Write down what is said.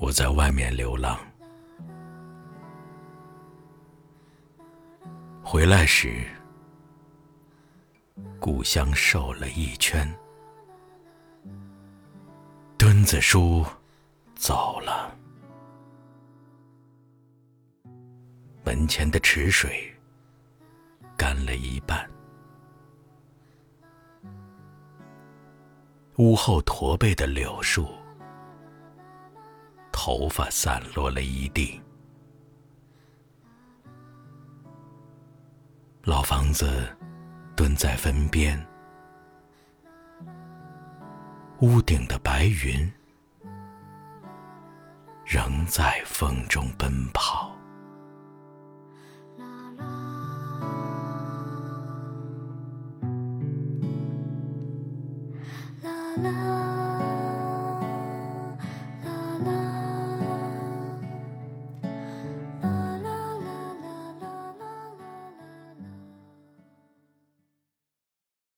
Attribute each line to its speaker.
Speaker 1: 我在外面流浪，回来时，故乡瘦了一圈。墩子叔走了，门前的池水干了一半，屋后驼背的柳树。头发散落了一地，老房子蹲在坟边，屋顶的白云仍在风中奔跑。啦啦。